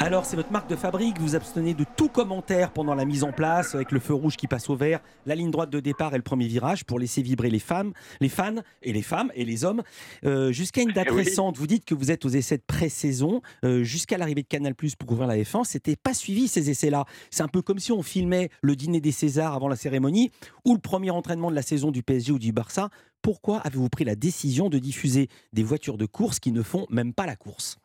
Alors, c'est votre marque de fabrique, vous abstenez de tout commentaire pendant la mise en place, avec le feu rouge qui passe au vert, la ligne droite de départ et le premier virage pour laisser vibrer les femmes, les fans et les femmes et les hommes. Euh, jusqu'à une date Oui. récente, vous dites que vous êtes aux essais de pré-saison, euh, jusqu'à l'arrivée de Canal Plus pour couvrir la F1, c'était pas suivi ces essais-là. C'est un peu comme si on filmait le dîner des Césars avant la cérémonie ou le premier entraînement de la saison du PSG ou du Barça. Pourquoi avez-vous pris la décision de diffuser des voitures de course qui ne font même pas la course?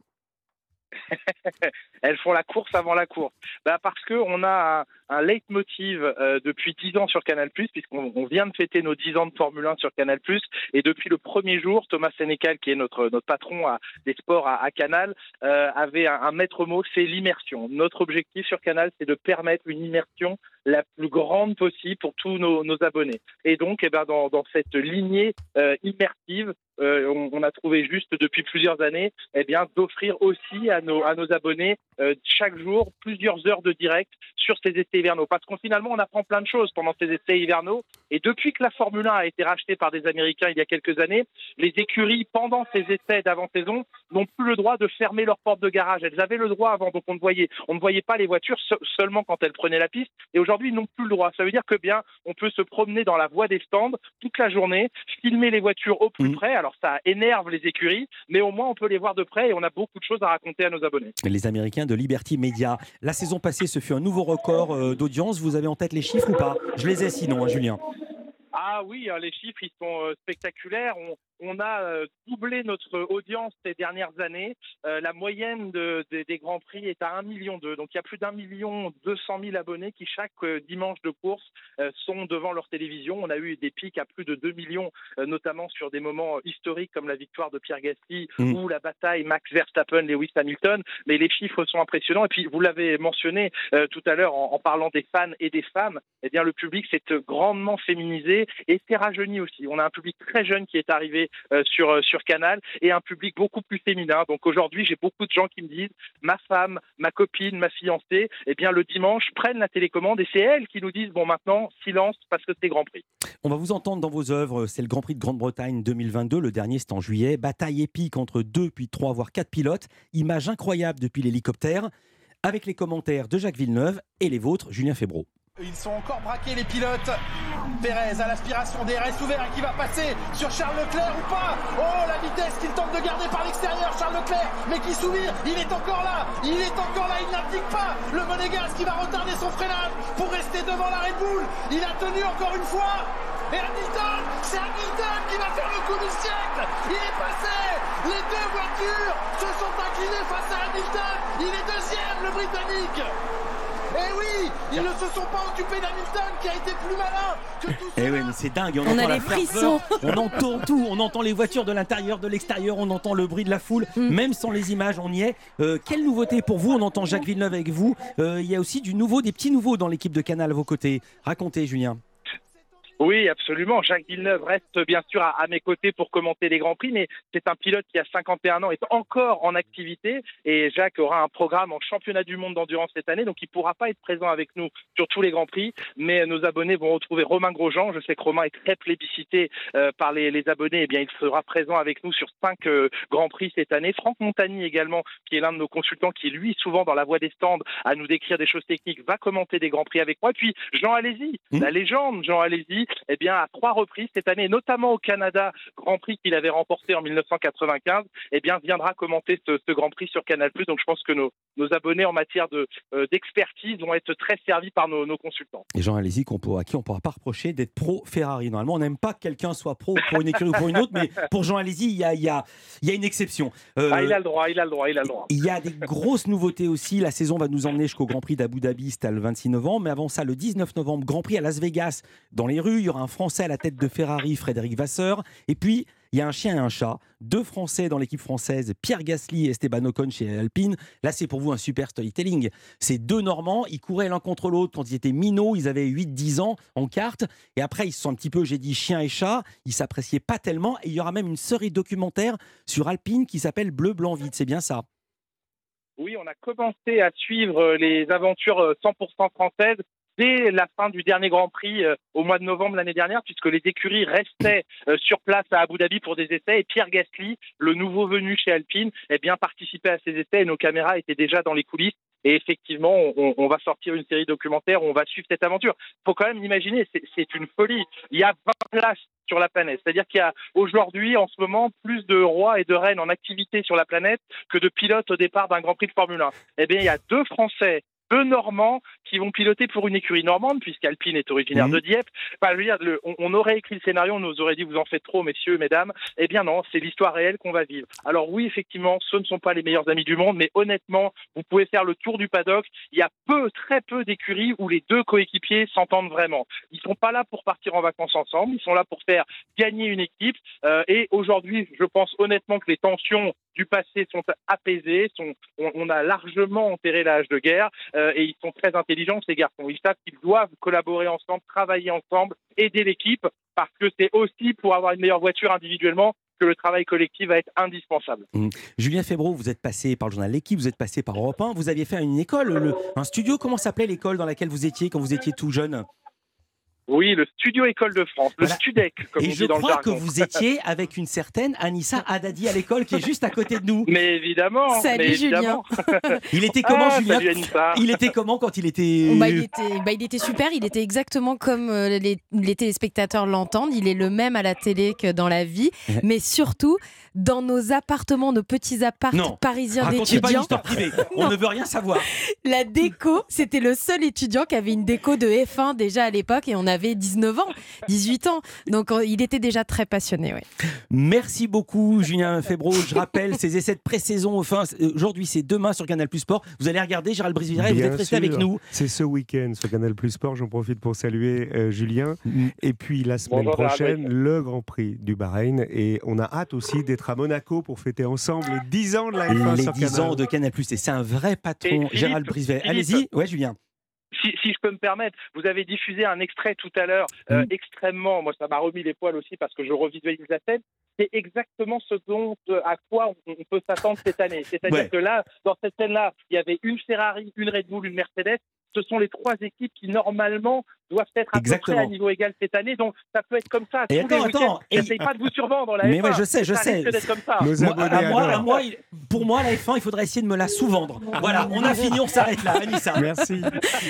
Elles font la course avant la course. Bah parce que on a un, un leitmotiv euh, depuis 10 ans sur Canal+, puisqu'on on vient de fêter nos 10 ans de Formule 1 sur Canal+, et depuis le premier jour, Thomas Sénécal, qui est notre, notre patron des sports à, Canal, euh, avait un, maître mot, c'est l'immersion. Notre objectif sur Canal, c'est de permettre une immersion la plus grande possible pour tous nos, abonnés. Et donc, eh ben, dans, dans cette lignée euh, immersive, euh, on, a trouvé juste depuis plusieurs années, eh bien, d'offrir aussi à nos, à nos abonnés euh, chaque jour plusieurs heures de direct sur ces essais hivernaux. Parce qu'on finalement, on apprend plein de choses pendant ces essais hivernaux. Et depuis que la Formule 1 a été rachetée par des Américains il y a quelques années, les écuries, pendant ces essais d'avant-saison, n'ont plus le droit de fermer leurs portes de garage. Elles avaient le droit avant, donc on ne voyait, on ne voyait pas les voitures se- seulement quand elles prenaient la piste. Et aujourd'hui, ils n'ont plus le droit. Ça veut dire que bien, on peut se promener dans la voie des stands toute la journée, filmer les voitures au plus près. Alors ça énerve les écuries, mais au moins on peut les voir de près et on a beaucoup de choses à raconter à nos abonnés. Les Américains de Liberty Media. La saison passée, ce fut un nouveau record euh, d'audience. Vous avez en tête les chiffres ou pas? Je les ai sinon, hein, Julien. Ah oui, hein, les chiffres, ils sont euh, spectaculaires. On a euh, doublé notre audience ces dernières années. Euh, la moyenne de- de- des Grands Prix est à 1 million. Donc il y a plus d'un million 200 000 abonnés qui, chaque euh, dimanche de course, euh, sont devant leur télévision. On a eu des pics à plus de 2 millions, notamment sur des moments historiques comme la victoire de Pierre Gasly Mm. ou la bataille Max Verstappen-Lewis Hamilton. Mais les chiffres sont impressionnants. Et puis, vous l'avez mentionné tout à l'heure en, en parlant des fans et des femmes, eh bien, le public s'est grandement féminisé et s'est rajeuni aussi. On a un public très jeune qui est arrivé euh, sur, euh, sur Canal et un public beaucoup plus féminin. Donc aujourd'hui, j'ai beaucoup de gens qui me disent ma femme, ma copine, ma fiancée, eh bien, le dimanche, prennent la télécommande et c'est elles qui nous disent bon, maintenant, silence parce que c'est Grand Prix. On va vous entendre dans vos œuvres. C'est le Grand Prix de Grande-Bretagne 2022. Le dernier, c'est en juillet. Bataille épique entre deux, puis trois, voire quatre pilotes. Image incroyable depuis l'hélicoptère. Avec les commentaires de Jacques Villeneuve et les vôtres, Julien Febro. Ils sont encore braqués les pilotes. Pérez à l'aspiration DRS ouvert qui va passer sur Charles Leclerc ou pas Oh la vitesse qu'il tente de garder par l'extérieur Charles Leclerc mais qui sourire il est encore là il est encore là il n'abdique pas. Le Monégasque qui va retarder son freinage pour rester devant la Red Bull. Il a tenu encore une fois. Et Hamilton c'est Hamilton qui va faire le coup du siècle. Il est passé. Les deux voitures se sont inclinées face à Hamilton. Il est deuxième le Britannique eh oui, ils ne se sont pas occupés d'Hamilton qui a été plus malin que tout Eh oui, mais c'est dingue. On, On entend a les frissons. On entend tout. On entend les voitures de l'intérieur, de l'extérieur. On entend le bruit de la foule. Mm. Même sans les images, on y est. Euh, quelle nouveauté pour vous On entend Jacques Villeneuve avec vous. Euh, Il y a aussi du nouveau, des petits nouveaux dans l'équipe de Canal à vos côtés. Racontez, Julien. Oui, absolument. Jacques Villeneuve reste bien sûr à, à mes côtés pour commenter les Grands Prix, mais c'est un pilote qui a 51 ans, est encore en activité et Jacques aura un programme en championnat du monde d'endurance cette année, donc il pourra pas être présent avec nous sur tous les Grands Prix, mais nos abonnés vont retrouver Romain Grosjean. Je sais que Romain est très plébiscité euh, par les, les abonnés, eh bien il sera présent avec nous sur cinq euh, Grands Prix cette année. Franck Montagny également, qui est l'un de nos consultants, qui est lui souvent dans la voie des stands à nous décrire des choses techniques, va commenter des Grands Prix avec moi. Puis Jean Alési, la légende Jean Alési, eh bien, à trois reprises cette année, notamment au Canada, Grand Prix qu'il avait remporté en 1995, eh bien, viendra commenter ce, ce Grand Prix sur Canal+. Donc, je pense que nos, nos abonnés en matière de, euh, d'expertise vont être très servis par nos, nos consultants. Et Jean qu'on peut- à qui on ne pourra pas reprocher d'être pro Ferrari. Normalement, on n'aime pas que quelqu'un soit pro pour une écurie ou pour une autre, mais pour Jean Alési, il y a, y a- y a une exception. Euh, Ah, il a le droit, il a le droit, il a le droit. Il y a des grosses nouveautés aussi. La saison va nous emmener jusqu'au Grand Prix d'Abu Dhabi, le 26 novembre. Mais avant ça, le 19 novembre, Grand Prix à Las Vegas. Dans les rues, il y aura un Français à la tête de Ferrari, Frédéric Vasseur. Et puis, il y a un chien et un chat. Deux Français dans l'équipe française, Pierre Gasly et Esteban Ocon chez Alpine. Là, c'est pour vous un super storytelling. Ces deux Normands, ils couraient l'un contre l'autre quand ils étaient minots. Ils avaient 8-10 ans en carte. Et après, ils se sont un petit peu, j'ai dit, chien et chat. Ils s'appréciaient pas tellement. Et il y aura même une série documentaire sur Alpine qui s'appelle Bleu, Blanc, Vide. C'est bien ça. Oui, on a commencé à suivre euh, les aventures euh, 100% françaises dès la fin du dernier Grand Prix euh, au mois de novembre l'année dernière, puisque les écuries restaient euh, sur place à Abu Dhabi pour des essais. Et Pierre Gasly, le nouveau venu chez Alpine, eh bien, participait à ces essais et nos caméras étaient déjà dans les coulisses. Et effectivement, on, on va sortir une série documentaire où on va suivre cette aventure. Il faut quand même l'imaginer, c'est- c'est une folie. Il y a 20 places sur la planète. C'est-à-dire qu'il y a aujourd'hui, en ce moment, plus de rois et de reines en activité sur la planète que de pilotes au départ d'un Grand Prix de Formule 1. Eh bien, il y a deux Français, deux Normands qui vont piloter pour une écurie normande, puisqu'Alpine est originaire de Dieppe. Enfin, je veux dire, le- on, on aurait écrit le scénario, on nous aurait dit vous en faites trop, messieurs, mesdames. Eh bien non, c'est l'histoire réelle qu'on va vivre. Alors oui, effectivement, ce ne sont pas les meilleurs amis du monde, mais honnêtement, vous pouvez faire le tour du paddock. Il y a peu, très peu d'écuries où les deux coéquipiers s'entendent vraiment. Ils sont pas là pour partir en vacances ensemble, ils sont là pour faire gagner une équipe. Euh, et aujourd'hui, je pense honnêtement que les tensions du passé sont apaisées, sont, on, a largement enterré l'âge de guerre euh, et ils sont très intelligents ces garçons. Ils savent qu'ils doivent collaborer ensemble, travailler ensemble, aider l'équipe parce que c'est aussi pour avoir une meilleure voiture individuellement que le travail collectif va être indispensable. Mmh. Julien Febro, vous êtes passé par le journal L'équipe, vous êtes passé par Europe 1, vous aviez fait une école, le- un studio, comment s'appelait l'école dans laquelle vous étiez quand vous étiez tout jeune? Oui, le studio École de France, le Studec, comme Et on je dit dans le crois que vous étiez avec une certaine Anissa Haddadi à l'école qui est juste à côté de nous. Mais évidemment. Salut, mais Julien. évidemment. Il était comment Ah, Julien salut, Anissa. Il était comment quand il était Bah, il, était, bah, il était super, il était exactement comme euh, les, les téléspectateurs l'entendent. Il est le même à la télé que dans la vie, mais surtout dans nos appartements, nos petits apparts Non. parisiens Racontez pas une d'étudiants. histoire privée. On ne veut rien savoir. La déco, c'était le seul étudiant qui avait une déco de F1 déjà à l'époque et on avait 19 ans, 18 ans. Donc euh, il était déjà très passionné. ouais. Merci beaucoup, Julien Febro. Je rappelle ces essais de pré-saison. Enfin, aujourd'hui, c'est demain sur Canal Plus Sport. Vous allez regarder Gérald Brisvira et vous êtes resté sûr. avec nous. C'est ce week-end sur Canal Plus Sport. J'en profite pour saluer euh, Julien. Mm. Et puis la semaine Bonjour, Gérald prochaine, le Grand Prix du Bahreïn. Et on a hâte aussi d'être à Monaco pour fêter ensemble les 10 ans de la F1 Les sur 10 Canal. ans de Canal Plus. Et c'est un vrai patron, Gérald. Philippe. Allez-y. Ouais, Julien. Si, si je peux me permettre, vous avez diffusé un extrait tout à l'heure, euh, extrêmement, moi ça m'a remis les poils aussi parce que je revisualise la scène. C'est exactement ce dont, euh, à quoi on, on peut s'attendre cette année. C'est-à-dire Ouais. que là, dans cette scène-là, il y avait une Ferrari, une Red Bull, une Mercedes. Ce sont les trois équipes qui normalement doivent être à peu Exactement. près à niveau égal cette année. Donc ça peut être comme ça. Et tous les attends, week-ends. attends, N'essayez pas de vous survendre la Mais F1. ouais, je sais, je Ça sais. risque d'être comme ça. Moi, abonnés à moi, adorent. à moi, il- pour moi, la F1, il faudrait essayer de me la sous-vendre. Voilà, on a fini, on s'arrête là. Anissa. Merci.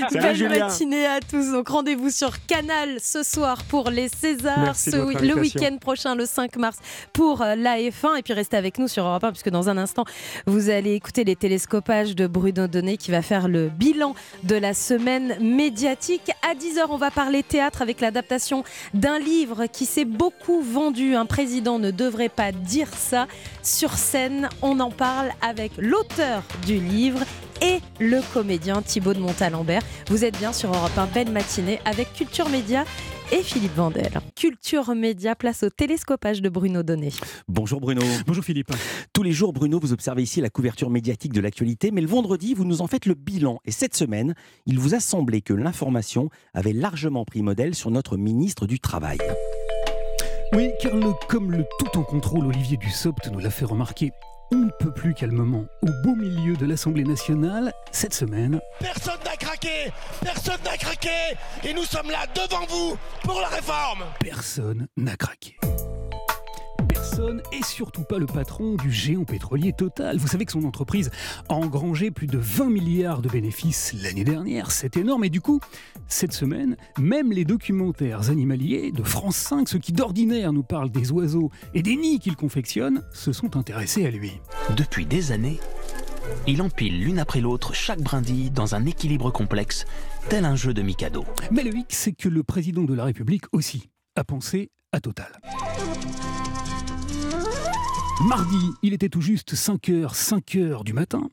Salut Belle Julien. matinée à tous. Donc rendez-vous sur Canal ce soir pour les Césars, Merci de ce votre week- le week-end prochain, le 5 mars, pour euh, la F1. Et puis restez avec nous sur Europe 1, puisque dans un instant, vous allez écouter les télescopages de Bruno Donnet qui va faire le bilan de la semaine médiatique. À 10h, on va parler théâtre avec l'adaptation d'un livre qui s'est beaucoup vendu. Un président ne devrait pas dire ça. Sur scène, on en parle avec l'auteur du livre et le comédien Thibaut de Montalembert. Vous êtes bien sur Europe 1, belle matinée avec Culture Média et Philippe Vandel. Culture Média, place au télescopage de Bruno Donnet. Bonjour Bruno. Bonjour Philippe. Tous les jours, Bruno, vous observez ici la couverture médiatique de l'actualité, mais le vendredi, vous nous en faites le bilan. Et cette semaine, il vous a semblé que l'information avait largement pris modèle sur notre ministre du Travail. Oui, car le, comme le tout en contrôle Olivier Dussopt nous l'a fait remarquer, on ne peut plus calmement, au beau milieu de l'Assemblée nationale, cette semaine, Personne n'a craqué Personne n'a craqué Et nous sommes là devant vous pour la réforme personne n'a craqué. Personne, et surtout pas le patron du géant pétrolier Total. Vous savez que son entreprise a engrangé plus de 20 milliards de bénéfices l'année dernière, c'est énorme. Et du coup, cette semaine, même les documentaires animaliers de France 5, ceux qui d'ordinaire nous parlent des oiseaux et des nids qu'il confectionne, se sont intéressés à lui. Depuis des années, il empile l'une après l'autre chaque brindille dans un équilibre complexe, tel un jeu de Mikado. Mais le hic, c'est que le président de la République aussi a pensé à Total. Mardi, il était tout juste 5h, 5h du matin.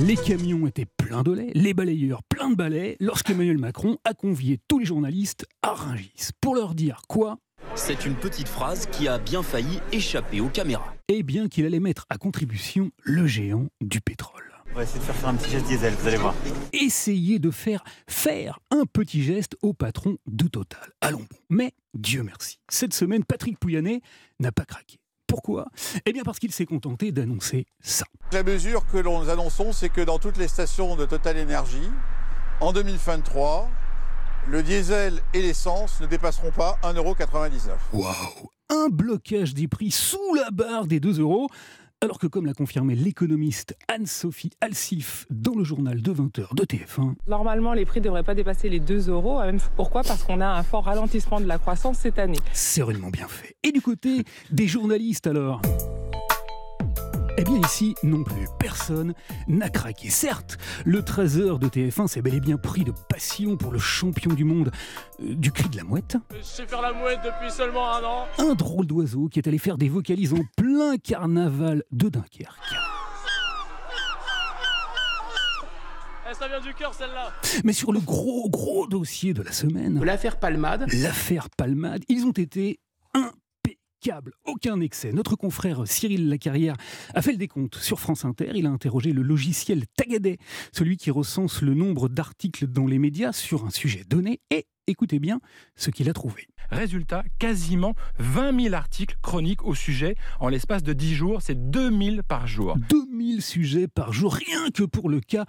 Les camions étaient pleins de lait, les balayeurs pleins de balais, lorsqu'Emmanuel Macron a convié tous les journalistes à Rungis pour leur dire quoi? C'est une petite phrase qui a bien failli échapper aux caméras. Eh bien qu'il allait mettre à contribution le géant du pétrole. On va essayer de faire faire un petit geste diesel, vous allez voir. Essayer de faire faire un petit geste au patron de Total. Allons bon. Mais Dieu merci, cette semaine, Patrick Pouyanné n'a pas craqué. Pourquoi? Eh bien parce qu'il s'est contenté d'annoncer ça. La mesure que nous annonçons, c'est que dans toutes les stations de Total Energy, en 2023, le diesel et l'essence ne dépasseront pas 1,99€. Waouh Un blocage des prix sous la barre des 2 euros alors que, comme l'a confirmé l'économiste Anne-Sophie Alsif dans le journal de 20h de TF1, Normalement, les prix ne devraient pas dépasser les 2 euros. Même pourquoi? Parce qu'on a un fort ralentissement de la croissance cette année. c'est bien fait. Et du côté des journalistes alors? Eh bien ici, non plus, personne n'a craqué. Certes, le 13h de TF1 s'est bel et bien pris de passion pour le champion du monde euh, du cri de la mouette. Je sais faire la mouette depuis seulement un an. Un drôle d'oiseau qui est allé faire des vocalises en plein carnaval de Dunkerque. Eh, ça vient du cœur celle-là. Mais sur le gros, gros dossier de la semaine, L'affaire Palmade, l'affaire Palmade, ils ont été aucun excès. Notre confrère Cyril Lacarrière a fait le décompte sur France Inter. Il a interrogé le logiciel Tagadet, celui qui recense le nombre d'articles dans les médias sur un sujet donné, et Écoutez bien ce qu'il a trouvé. Résultat, quasiment 20 000 articles chroniques au sujet. En l'espace de 10 jours, c'est 2000 par jour. 2000 sujets par jour, rien que pour le cas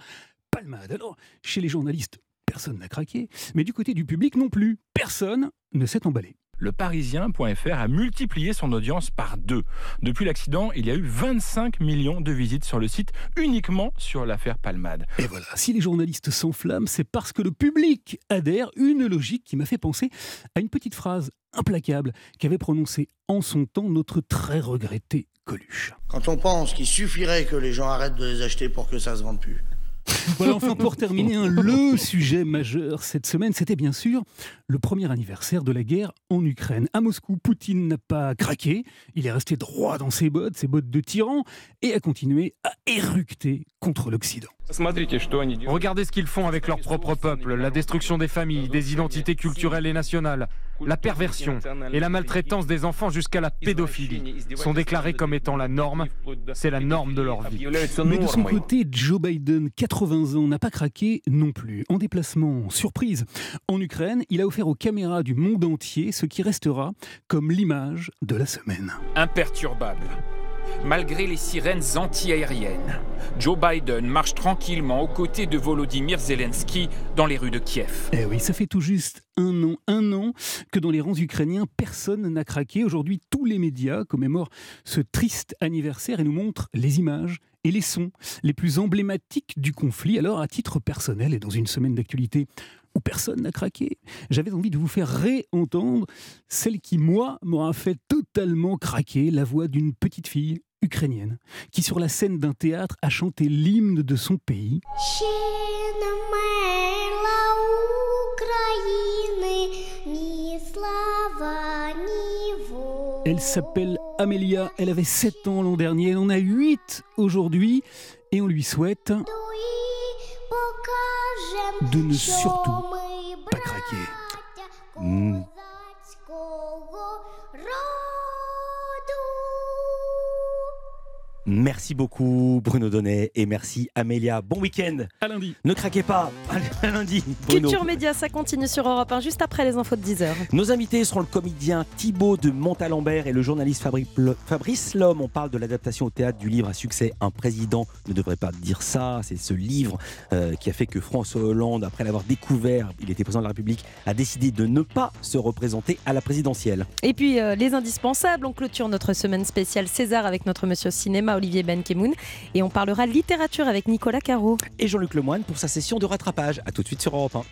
Palmade. Alors, chez les journalistes, personne n'a craqué, mais du côté du public non plus. Personne ne s'est emballé. Le Parisien.fr a multiplié son audience par deux. Depuis l'accident, il y a eu 25 millions de visites sur le site uniquement sur l'affaire Palmade. Et voilà, si les journalistes s'enflamment, c'est parce que le public adhère. Une logique qui m'a fait penser à une petite phrase implacable qu'avait prononcée en son temps notre très regretté Coluche. Quand on pense qu'il suffirait que les gens arrêtent de les acheter pour que ça se vende plus. Voilà, enfin pour terminer, hein, le sujet majeur cette semaine, c'était bien sûr le premier anniversaire de la guerre en Ukraine. À Moscou, Poutine n'a pas craqué, il est resté droit dans ses bottes, ses bottes de tyran, et a continué à éructer contre l'Occident. Regardez ce qu'ils font avec leur propre peuple, la destruction des familles, des identités culturelles et nationales, la perversion et la maltraitance des enfants jusqu'à la pédophilie sont déclarés comme étant la norme. C'est la norme de leur vie. Mais de son côté, Joe Biden, 80 ans, n'a pas craqué non plus. En déplacement surprise en Ukraine, il a offert aux caméras du monde entier ce qui restera comme l'image de la semaine. Imperturbable. Malgré les sirènes anti-aériennes, Joe Biden marche tranquillement aux côtés de Volodymyr Zelensky dans les rues de Kiev. Eh oui, ça fait tout juste un an, un an que dans les rangs ukrainiens, personne n'a craqué. Aujourd'hui, tous les médias commémorent ce triste anniversaire et nous montrent les images et les sons les plus emblématiques du conflit. Alors, à titre personnel et dans une semaine d'actualité où personne n'a craqué, j'avais envie de vous faire réentendre celle qui, moi, m'aura fait totalement craquer, la voix d'une petite fille ukrainienne qui, sur la scène d'un théâtre, a chanté l'hymne de son pays. Elle s'appelle Amelia, elle avait 7 ans l'an dernier, elle en a 8 aujourd'hui et on lui souhaite de ne surtout pas craquer. Mm. Merci beaucoup Bruno Donnet et merci Amélia. Bon week-end. À lundi. Ne craquez pas. À lundi. Bruno. Culture Média, ça continue sur Europe 1 juste après les infos de 10h. Nos invités seront le comédien Thibaut de Montalembert et le journaliste Fabri- Fabrice Lhomme. On parle de l'adaptation au théâtre du livre à succès Un président ne devrait pas dire ça. C'est ce livre euh, qui a fait que François Hollande, après l'avoir découvert, il était président de la République, a décidé de ne pas se représenter à la présidentielle. Et puis euh, les indispensables, on clôture notre semaine spéciale César avec notre monsieur cinéma Olivier Benkemoun et on parlera littérature avec Nicolas Caro. Et Jean-Luc Lemoyne pour sa session de rattrapage. A tout de suite sur Europe 1.